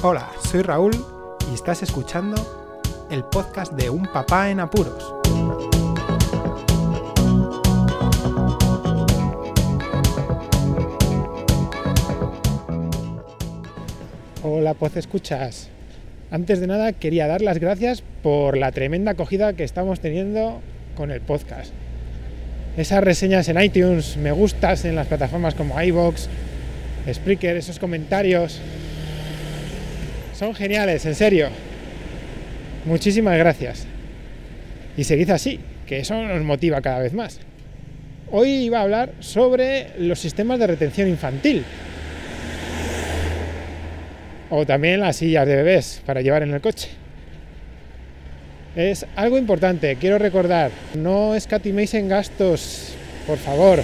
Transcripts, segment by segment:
Hola, soy Raúl y estás escuchando el podcast de Un Papá en Apuros. Hola, Poz Escuchas. Antes de nada, quería dar las gracias por la tremenda acogida que estamos teniendo con el podcast. Esas reseñas en iTunes, me gustas en las plataformas como iBox, Spreaker, esos comentarios, son geniales, en serio. Muchísimas gracias. Y seguid así, que eso nos motiva cada vez más. Hoy iba a hablar sobre los sistemas de retención infantil. O también las sillas de bebés para llevar en el coche. Es algo importante, quiero recordar, no escatiméis en gastos, por favor,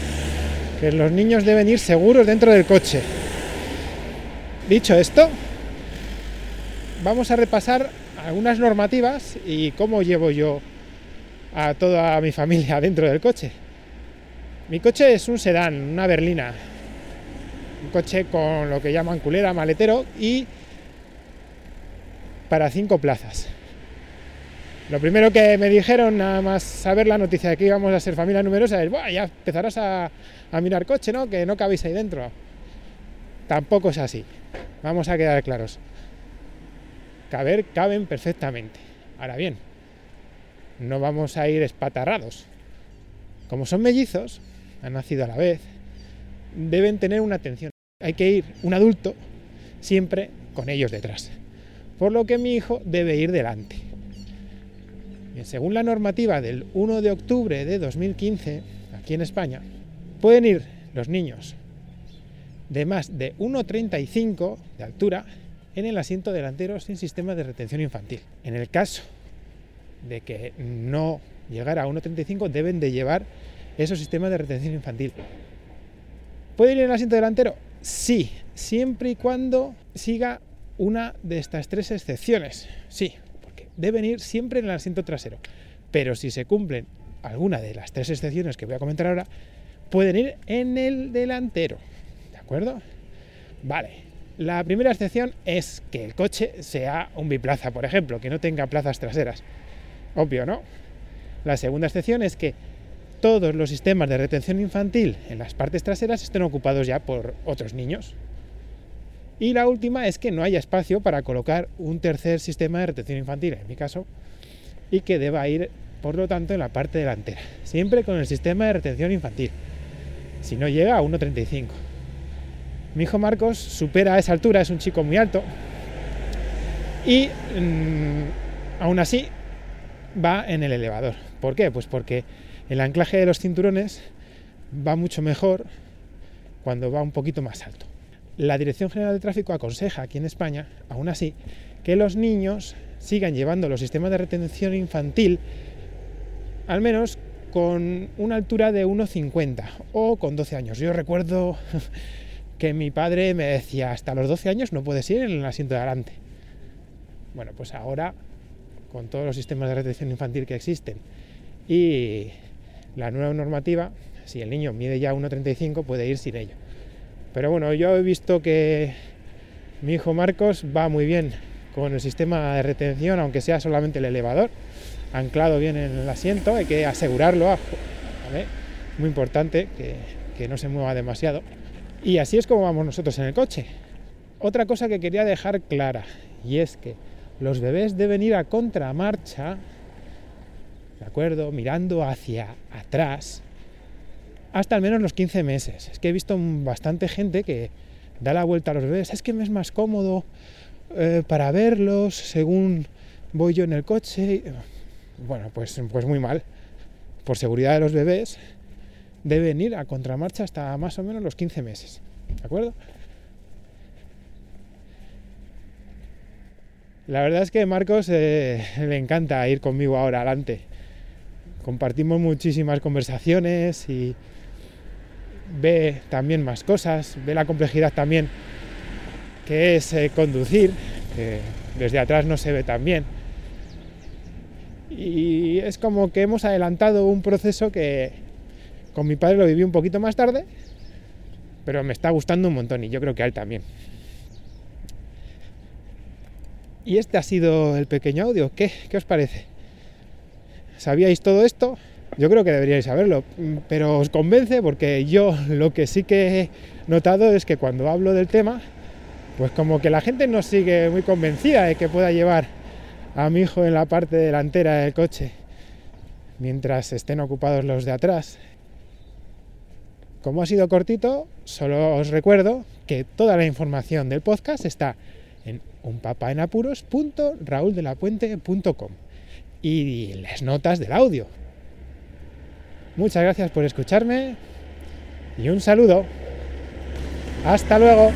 que los niños deben ir seguros dentro del coche. Dicho esto, vamos a repasar algunas normativas y cómo llevo yo a toda mi familia dentro del coche. Mi coche es un sedán, una berlina, un coche con lo que llaman culera, maletero y para cinco plazas. Lo primero que me dijeron, nada más saber la noticia de que íbamos a ser familia numerosa, es, Buah, ya empezarás a, a mirar coche, ¿no? Que no cabéis ahí dentro. Tampoco es así. Vamos a quedar claros caber, caben perfectamente. Ahora bien, no vamos a ir espatarrados. Como son mellizos, han nacido a la vez, deben tener una atención. Hay que ir un adulto siempre con ellos detrás. Por lo que mi hijo debe ir delante. Según la normativa del 1 de octubre de 2015, aquí en España, pueden ir los niños de más de 1,35 de altura en el asiento delantero sin sistema de retención infantil. En el caso de que no llegara a 1,35 deben de llevar esos sistemas de retención infantil. ¿Puede ir en el asiento delantero? Sí, siempre y cuando siga una de estas tres excepciones. Sí, porque deben ir siempre en el asiento trasero. Pero si se cumplen alguna de las tres excepciones que voy a comentar ahora, pueden ir en el delantero. ¿De acuerdo? Vale, la primera excepción es que el coche sea un biplaza, por ejemplo, que no tenga plazas traseras. Obvio, ¿no? La segunda excepción es que todos los sistemas de retención infantil en las partes traseras estén ocupados ya por otros niños. Y la última es que no haya espacio para colocar un tercer sistema de retención infantil, en mi caso, y que deba ir, por lo tanto, en la parte delantera, siempre con el sistema de retención infantil. Si no llega a 1.35. Mi hijo Marcos supera esa altura, es un chico muy alto. Y mmm, aún así va en el elevador. ¿Por qué? Pues porque el anclaje de los cinturones va mucho mejor cuando va un poquito más alto. La Dirección General de Tráfico aconseja aquí en España, aún así, que los niños sigan llevando los sistemas de retención infantil al menos con una altura de 1,50 o con 12 años. Yo recuerdo que mi padre me decía, hasta los 12 años no puedes ir en el asiento de adelante. Bueno, pues ahora, con todos los sistemas de retención infantil que existen y la nueva normativa, si el niño mide ya 1,35 puede ir sin ello. Pero bueno, yo he visto que mi hijo Marcos va muy bien con el sistema de retención, aunque sea solamente el elevador, anclado bien en el asiento, hay que asegurarlo, ¿vale? muy importante que, que no se mueva demasiado. Y así es como vamos nosotros en el coche. Otra cosa que quería dejar clara, y es que los bebés deben ir a contramarcha, ¿de acuerdo? Mirando hacia atrás, hasta al menos los 15 meses. Es que he visto bastante gente que da la vuelta a los bebés. Es que me es más cómodo eh, para verlos según voy yo en el coche. Bueno, pues, pues muy mal. Por seguridad de los bebés, deben ir a contramarcha hasta más o menos los 15 meses. ¿De acuerdo? La verdad es que Marcos eh, le encanta ir conmigo ahora adelante. Compartimos muchísimas conversaciones y ve también más cosas, ve la complejidad también que es eh, conducir, que desde atrás no se ve tan bien. Y es como que hemos adelantado un proceso que, con mi padre lo viví un poquito más tarde, pero me está gustando un montón y yo creo que a él también. Y este ha sido el pequeño audio. ¿Qué, qué os parece? ¿Sabíais todo esto? Yo creo que deberíais saberlo, pero os convence porque yo lo que sí que he notado es que cuando hablo del tema, pues como que la gente no sigue muy convencida de que pueda llevar a mi hijo en la parte delantera del coche mientras estén ocupados los de atrás. Como ha sido cortito, solo os recuerdo que toda la información del podcast está en unpapaenapuros.rauldelapuente.com y las notas del audio. Muchas gracias por escucharme y un saludo. Hasta luego.